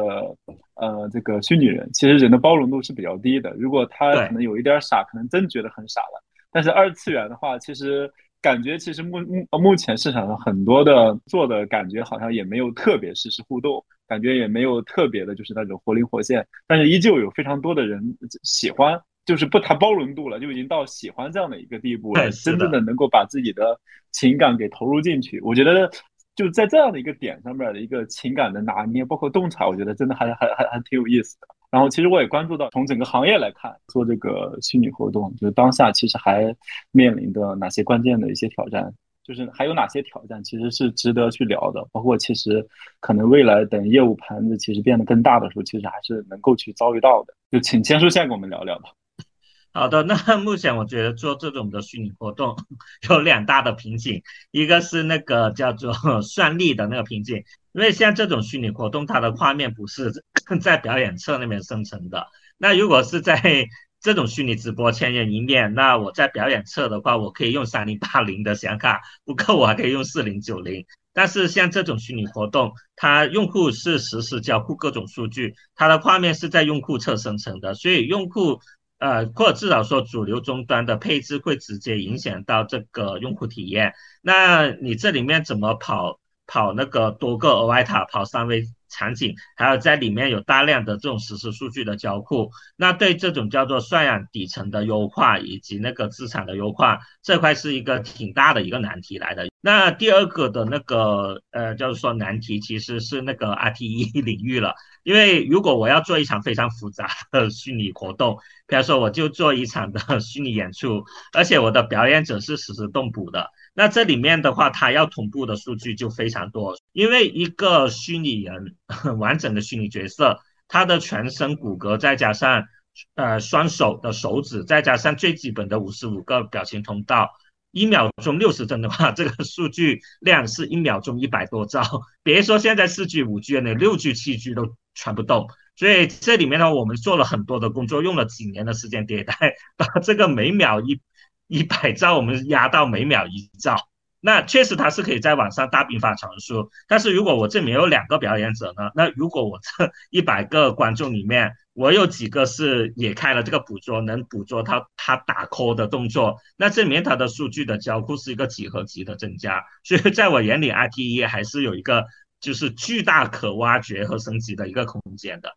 呃，这个虚拟人，其实人的包容度是比较低的。如果他可能有一点傻，可能真觉得很傻了。但是二次元的话，其实感觉其实目目目前市场上很多的做的感觉好像也没有特别实时互动。感觉也没有特别的，就是那种活灵活现，但是依旧有非常多的人喜欢，就是不谈包容度了，就已经到喜欢这样的一个地步了，真正的能够把自己的情感给投入进去。我觉得就在这样的一个点上面的一个情感的拿捏，包括洞察，我觉得真的还还还还挺有意思的。然后其实我也关注到，从整个行业来看，做这个虚拟活动，就是当下其实还面临的哪些关键的一些挑战。就是还有哪些挑战，其实是值得去聊的。包括其实可能未来等业务盘子其实变得更大的时候，其实还是能够去遭遇到的。就请千叔先跟我们聊聊吧。(laughs) 好的，那 (laughs) 目前我觉得做这种的虚拟活动 (laughs) 有两大的瓶颈，一个是那个叫做算力的那个瓶颈，因为像这种虚拟活动，它的画面不是 (coughs) 在表演侧那边生成的。那如果是在 (laughs) 这种虚拟直播千人一面，那我在表演侧的话，我可以用三零八零的显卡，不够我还可以用四零九零。但是像这种虚拟活动，它用户是实时交互各种数据，它的画面是在用户侧生成的，所以用户呃或者至少说主流终端的配置会直接影响到这个用户体验。那你这里面怎么跑跑那个多个额外塔，跑三维？场景，还有在里面有大量的这种实时数据的交互，那对这种叫做渲染底层的优化以及那个资产的优化这块是一个挺大的一个难题来的。那第二个的那个呃，就是说难题其实是那个 RTE (laughs) 领域了，因为如果我要做一场非常复杂的虚拟活动，比如说我就做一场的虚拟演出，而且我的表演者是实时动捕的。那这里面的话，它要同步的数据就非常多，因为一个虚拟人 (laughs) 完整的虚拟角色，他的全身骨骼再加上呃双手的手指，再加上最基本的五十五个表情通道，一秒钟六十帧的话，(laughs) 这个数据量是一秒钟一百多兆。别说现在四 G、五 G 了，六 G、七 G 都传不动。所以这里面呢，我们做了很多的工作，用了几年的时间迭代，(laughs) 把这个每秒一。一百兆，我们压到每秒一兆，那确实它是可以在网上大并发传输。但是如果我这里面有两个表演者呢？那如果我这一百个观众里面，我有几个是也开了这个捕捉，能捕捉他他打 call 的动作，那证明它的数据的交互是一个几何级的增加。所以在我眼里，RTE 还是有一个就是巨大可挖掘和升级的一个空间的。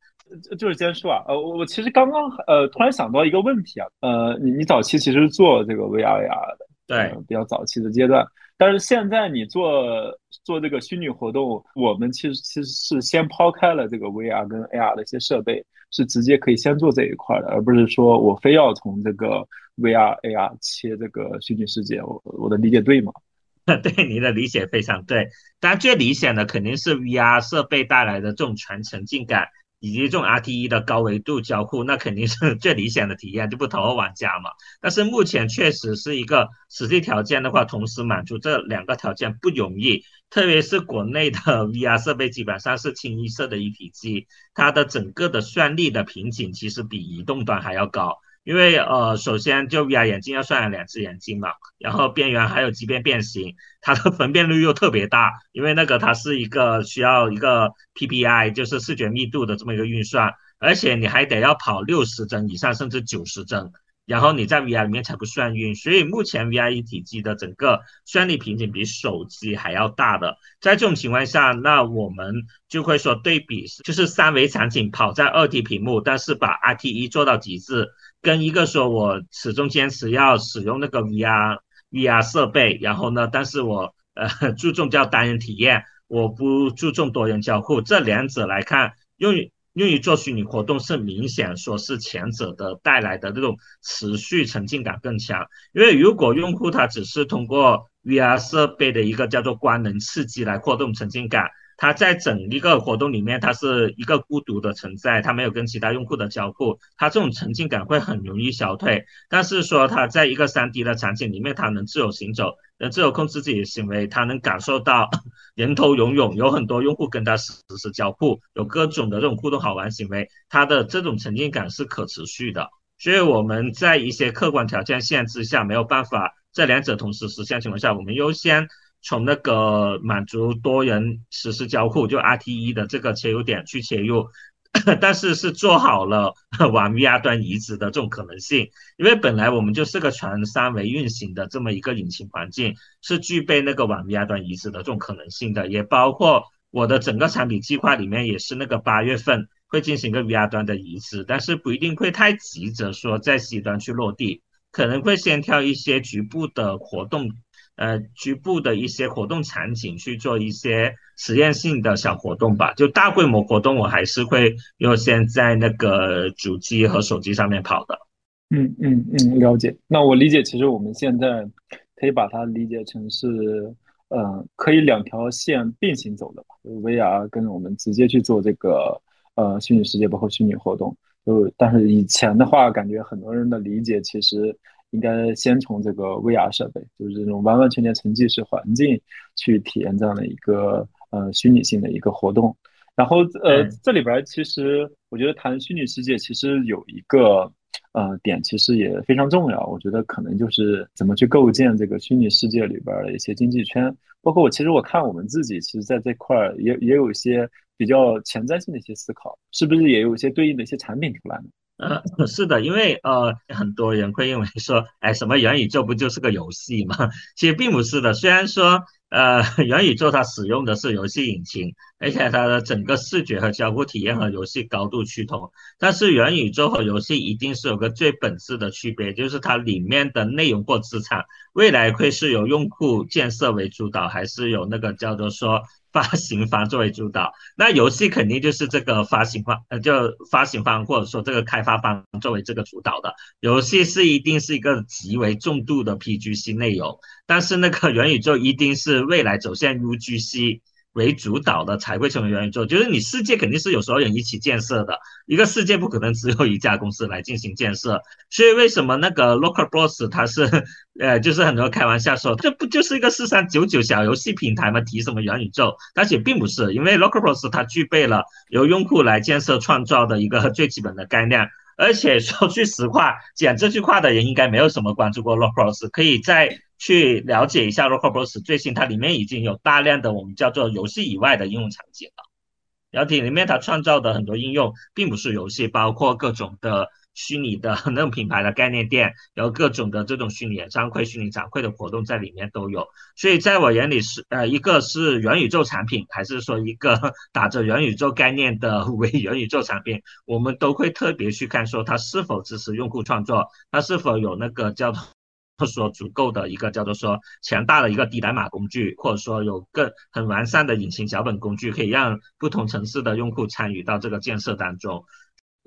就是坚叔啊，呃，我我其实刚刚呃突然想到一个问题啊，呃，你你早期其实做这个 VR AR 的，对，比较早期的阶段，但是现在你做做这个虚拟活动，我们其实其实是先抛开了这个 VR 跟 AR 的一些设备，是直接可以先做这一块的，而不是说我非要从这个 VR AR 切这个虚拟世界，我我的理解对吗？(laughs) 对，您的理解非常对，但最理想的肯定是 VR 设备带来的这种全沉浸感。以及这种 RTE 的高维度交互，那肯定是 (laughs) 最理想的体验，就不投玩家嘛。但是目前确实是一个实际条件的话，同时满足这两个条件不容易，特别是国内的 VR 设备基本上是清一色的一体机，它的整个的算力的瓶颈其实比移动端还要高。因为呃，首先就 VR 眼镜要算两只眼睛嘛，然后边缘还有畸变变形，它的分辨率又特别大，因为那个它是一个需要一个 PPI，就是视觉密度的这么一个运算，而且你还得要跑六十帧以上，甚至九十帧，然后你在 VR 里面才不算晕。所以目前 VR 一体机的整个算力瓶颈比手机还要大的，在这种情况下，那我们就会说对比，就是三维场景跑在二 D 屏幕，但是把 RTE 做到极致。跟一个说，我始终坚持要使用那个 VR VR 设备，然后呢，但是我呃注重叫单人体验，我不注重多人交互。这两者来看，用于用于做虚拟活动是明显说是前者的带来的这种持续沉浸感更强。因为如果用户他只是通过 VR 设备的一个叫做光能刺激来扩动沉浸感。它在整一个活动里面，它是一个孤独的存在，它没有跟其他用户的交互，它这种沉浸感会很容易消退。但是说它在一个三 D 的场景里面，它能自由行走，能自由控制自己的行为，它能感受到 (laughs) 人头涌涌，有很多用户跟它实时交互，有各种的这种互动好玩行为，它的这种沉浸感是可持续的。所以我们在一些客观条件限制下，没有办法这两者同时实现情况下，我们优先。从那个满足多人实时交互，就 RTE 的这个切入点去切入，(coughs) 但是是做好了往 VR 端移植的这种可能性，因为本来我们就是个全三维运行的这么一个引擎环境，是具备那个往 VR 端移植的这种可能性的，也包括我的整个产品计划里面也是那个八月份会进行一个 VR 端的移植，但是不一定会太急着说在 C 端去落地，可能会先挑一些局部的活动，呃，局部的一些活动场景去做一些实验性的小活动吧。就大规模活动，我还是会优先在那个主机和手机上面跑的。嗯嗯嗯，了解。那我理解，其实我们现在可以把它理解成是。呃，可以两条线并行走的吧，VR 跟我们直接去做这个呃虚拟世界包括虚拟活动，就但是以前的话，感觉很多人的理解其实应该先从这个 VR 设备，就是这种完完全全沉浸式环境去体验这样的一个呃虚拟性的一个活动。然后呃这里边其实我觉得谈虚拟世界其实有一个。呃，点其实也非常重要，我觉得可能就是怎么去构建这个虚拟世界里边的一些经济圈，包括我其实我看我们自己，其实在这块儿也也有一些比较前瞻性的一些思考，是不是也有一些对应的一些产品出来呢？呃，(laughs) 是的，因为呃，很多人会认为说，哎，什么元宇宙不就是个游戏吗？(laughs) 其实并不是的，虽然说。呃，(laughs) 元宇宙它使用的是游戏引擎，而且它的整个视觉和交互体验和游戏高度趋同。但是元宇宙和游戏一定是有个最本质的区别，就是它里面的内容或资产，未来会是由用户建设为主导，还是有那个叫做说。发行方作为主导，那游戏肯定就是这个发行方，呃，就发行方或者说这个开发方作为这个主导的。游戏是一定是一个极为重度的 PGC 内容，但是那个元宇宙一定是未来走向 UGC。为主导的才会成为元宇宙，就是你世界肯定是有所有人一起建设的，一个世界不可能只有一家公司来进行建设。所以为什么那个 Local Boss 它是，(laughs) 呃，就是很多开玩笑说，这不就是一个四三九九小游戏平台吗？提什么元宇宙？但是并不是，因为 Local Boss 它具备了由用户来建设创造的一个最基本的概念。而且说句实话，讲这句话的人应该没有什么关注过 Local Boss，可以在。去了解一下 r o c k b o s 最新，它里面已经有大量的我们叫做游戏以外的应用场景了。然后里面它创造的很多应用，并不是游戏，包括各种的虚拟的那种品牌的概念店，然后各种的这种虚拟演唱会、虚拟展会的活动在里面都有。所以在我眼里是呃，一个是元宇宙产品，还是说一个打着元宇宙概念的伪元宇宙产品，我们都会特别去看说它是否支持用户创作，它是否有那个叫做。说足够的一个叫做说强大的一个低代码工具，或者说有更很完善的隐形脚本工具，可以让不同城市的用户参与到这个建设当中。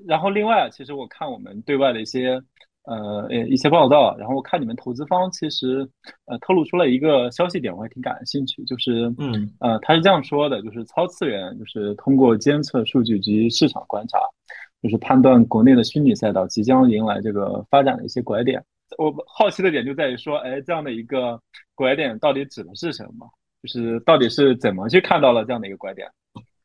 然后另外，其实我看我们对外的一些呃一些报道，然后我看你们投资方其实呃透露出了一个消息点，我还挺感兴趣，就是嗯呃他是这样说的，就是超次元就是通过监测数据及市场观察，就是判断国内的虚拟赛道即将迎来这个发展的一些拐点。我好奇的点就在于说，哎，这样的一个拐点到底指的是什么？就是到底是怎么去看到了这样的一个拐点？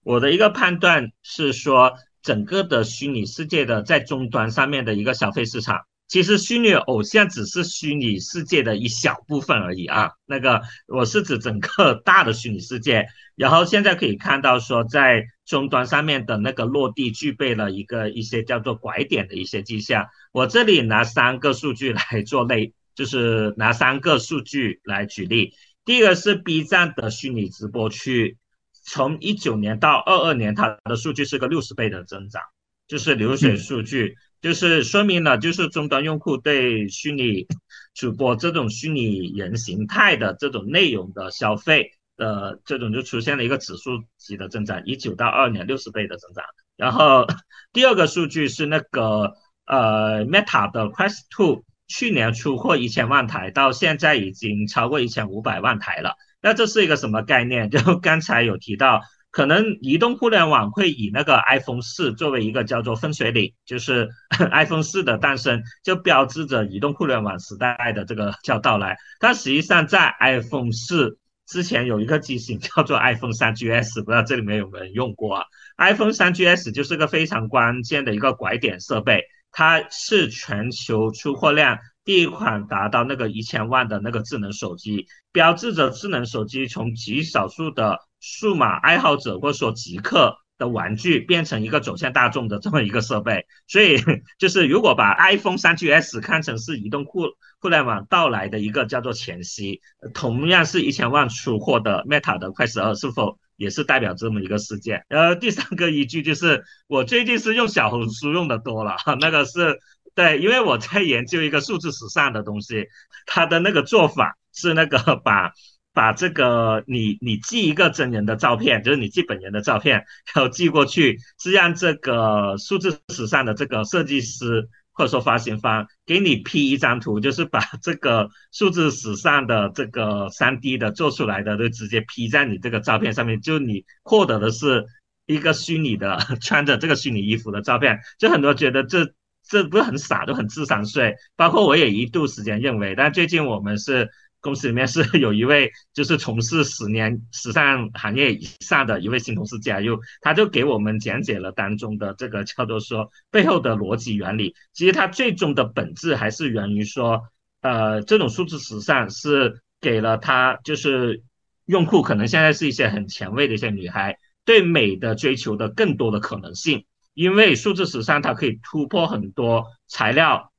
我的一个判断是说，整个的虚拟世界的在终端上面的一个消费市场。其实虚拟偶像只是虚拟世界的一小部分而已啊，那个我是指整个大的虚拟世界。然后现在可以看到说，在终端上面的那个落地具备了一个一些叫做拐点的一些迹象。我这里拿三个数据来做类，就是拿三个数据来举例。第一个是 B 站的虚拟直播区，从一九年到二二年，它的数据是个六十倍的增长，就是流水数据。就是说明了，就是终端用户对虚拟主播这种虚拟人形态的这种内容的消费的这种就出现了一个指数级的增长，一九到二年六十倍的增长。然后 (laughs) 第二个数据是那个呃 Meta 的 Quest Two 去年出货一千万台，到现在已经超过一千五百万台了。那这是一个什么概念？就刚才有提到。可能移动互联网会以那个 iPhone 四作为一个叫做分水岭，就是 (laughs) iPhone 四的诞生就标志着移动互联网时代的这个叫到来。但实际上在 iPhone 四之前有一个机型叫做 iPhone 三 GS，不知道这里面有没有人用过啊？iPhone 三 GS 就是个非常关键的一个拐点设备，它是全球出货量第一款达到那个一千万的那个智能手机，标志着智能手机从极少数的数码爱好者或者说极客的玩具变成一个走向大众的这么一个设备，所以就是如果把 iPhone 三 GS 看成是移动互互联网到来的一个叫做前夕，同样是一千万出货的 Meta 的快十二是否也是代表这么一个事件。呃，第三个依据就是我最近是用小红书用的多了，那个是对，因为我在研究一个数字时尚的东西，它的那个做法是那个把把这个你你寄一个真人的照片，就是你寄本人的照片，然后寄过去，是让这个数字时尚的这个设计师。或者说发行方给你 P 一张图，就是把这个数字史上的这个三 D 的做出来的，都直接 P 在你这个照片上面，就你获得的是一个虚拟的 (laughs) 穿着这个虚拟衣服的照片，就很多觉得这这不是很傻，都很智商税。包括我也一度时间认为，但最近我们是。公司里面是 (laughs) 有一位就是从事十年时尚行业以上的一位新同事加入，他就给我们讲解了当中的这个叫做说背后的逻辑原理。其实它最终的本质还是源于说，呃，这种数字时尚是给了他就是用户可能现在是一些很前卫的一些女孩对美的追求的更多的可能性，因为数字时尚它可以突破很多材料，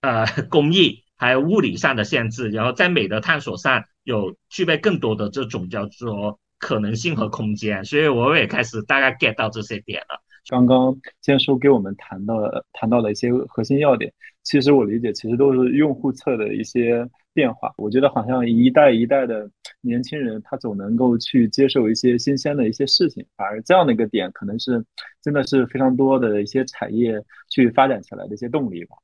呃，工艺。还有物理上的限制，然后在美的探索上有具备更多的这种叫做可能性和空间，所以我也开始大概 get 到这些点了。刚刚建叔给我们谈到了谈到了一些核心要点，其实我理解其实都是用户侧的一些变化。我觉得好像一代一代的年轻人，他总能够去接受一些新鲜的一些事情，反而这样的一个点，可能是真的是非常多的一些产业去发展起来的一些动力吧。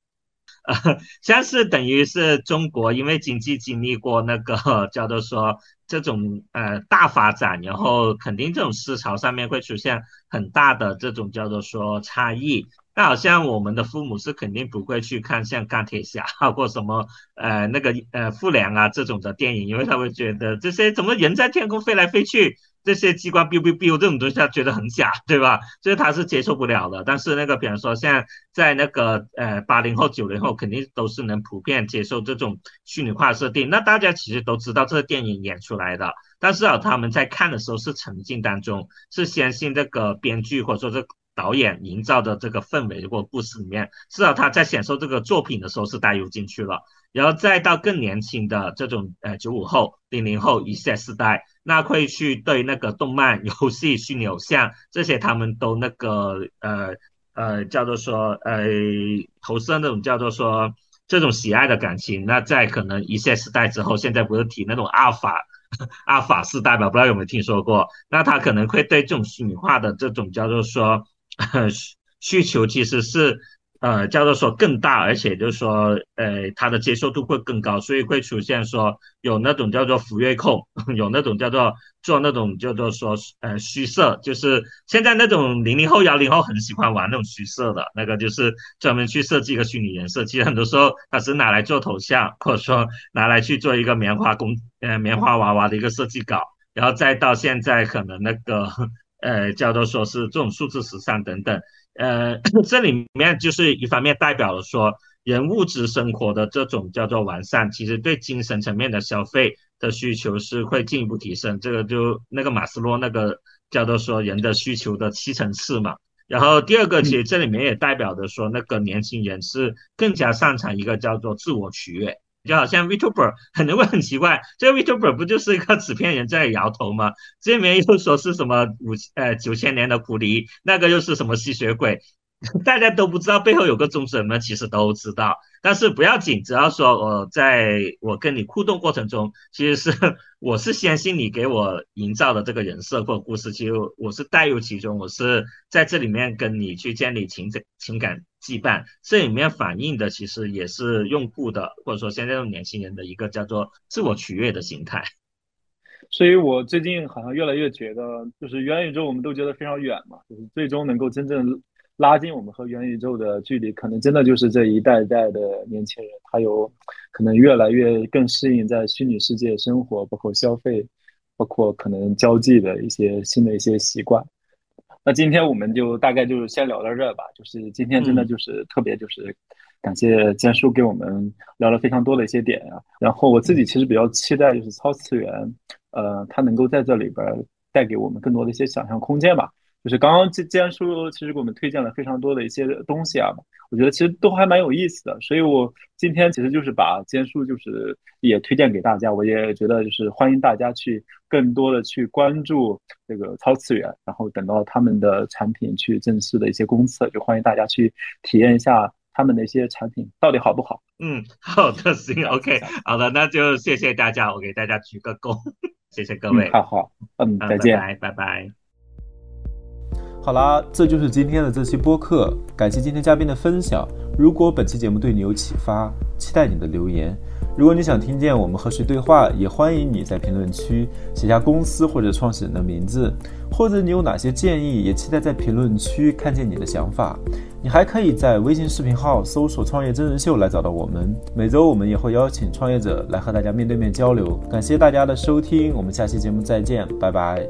呃，(laughs) 像是等于是中国，因为经济经历过那个 (laughs) 叫做说这种呃大发展，然后肯定这种思潮上面会出现很大的这种叫做说差异。那好像我们的父母是肯定不会去看像钢铁侠或什么 (laughs) 呃那个呃复联啊这种的电影，因为他会觉得这些怎么人在天空飞来飞去。这些机关 biu biu biu 这种东西，他觉得很假，对吧？所以他是接受不了的。但是那个，比方说，像在那个呃八零后、九零后，肯定都是能普遍接受这种虚拟化设定。那大家其实都知道这个电影演出来的，但是啊，他们在看的时候是沉浸当中，是相信这个编剧或者说这导演营造的这个氛围或故事里面，至少他在享受这个作品的时候是带入进去了。然后再到更年轻的这种呃九五后、零零后一些时代。那会去对那个动漫、游戏、虚拟偶像这些，他们都那个呃呃叫做说呃投射那种叫做说这种喜爱的感情。那在可能一些时代之后，现在不是提那种阿尔法阿尔法时代吧？不知道有没有听说过？那他可能会对这种虚拟化的这种叫做说 (laughs) 需求，其实是。呃，叫做说更大，而且就是说，呃，它的接受度会更高，所以会出现说有那种叫做浮月控，(laughs) 有那种叫做做那种叫做说呃虚设，就是现在那种零零后、幺零后很喜欢玩那种虚设的那个，就是专门去设计一个虚拟人设，其实很多时候它是拿来做头像，(laughs) 或者说拿来去做一个棉花公呃棉花娃娃的一个设计稿，然后再到现在可能那个呃叫做说是这种数字时尚等等。呃，这里面就是一方面代表了说，人物质生活的这种叫做完善，其实对精神层面的消费的需求是会进一步提升。这个就那个马斯洛那个叫做说人的需求的七层次嘛。然后第二个，其实这里面也代表着说，那个年轻人是更加擅长一个叫做自我取悦。就好像 Vtuber (laughs) 可能会很奇怪，这个 Vtuber 不就是一个纸片人在摇头吗？这里面又说是什么五呃九千年的狐狸，那个又是什么吸血鬼？(laughs) 大家都不知道背后有个宗旨吗？其实都知道，但是不要紧，只要说我在我跟你互动过程中，其实是 (laughs) 我是相信你给我营造的这个人设或故事，其实我是带入其中，我是在这里面跟你去建立情感情感羁绊，这里面反映的其实也是用户的或者说现在这种年轻人的一个叫做自我取悦的心态。所以我最近好像越来越觉得，就是元宇宙我们都觉得非常远嘛，就是最终能够真正。拉近我们和元宇宙的距离，可能真的就是这一代代的年轻人，他有可能越来越更适应在虚拟世界生活，包括消费，包括可能交际的一些新的一些习惯。那今天我们就大概就是先聊到这儿吧。就是今天真的就是特别就是感谢坚叔给我们聊了非常多的一些点啊。然后我自己其实比较期待就是超次元，呃，它能够在这里边带给我们更多的一些想象空间吧。就是刚刚这坚叔其实给我们推荐了非常多的一些东西啊，我觉得其实都还蛮有意思的，所以我今天其实就是把坚叔就是也推荐给大家，我也觉得就是欢迎大家去更多的去关注这个超次元，然后等到他们的产品去正式的一些公测，就欢迎大家去体验一下他们的一些产品到底好不好。嗯，好的，行，OK，好的，那就谢谢大家，我给大家鞠个躬，谢谢各位，好好，嗯，再见，拜拜，拜拜。好啦，这就是今天的这期播客，感谢今天嘉宾的分享。如果本期节目对你有启发，期待你的留言。如果你想听见我们和谁对话，也欢迎你在评论区写下公司或者创始人的名字，或者你有哪些建议，也期待在评论区看见你的想法。你还可以在微信视频号搜索“创业真人秀”来找到我们。每周我们也会邀请创业者来和大家面对面交流。感谢大家的收听，我们下期节目再见，拜拜。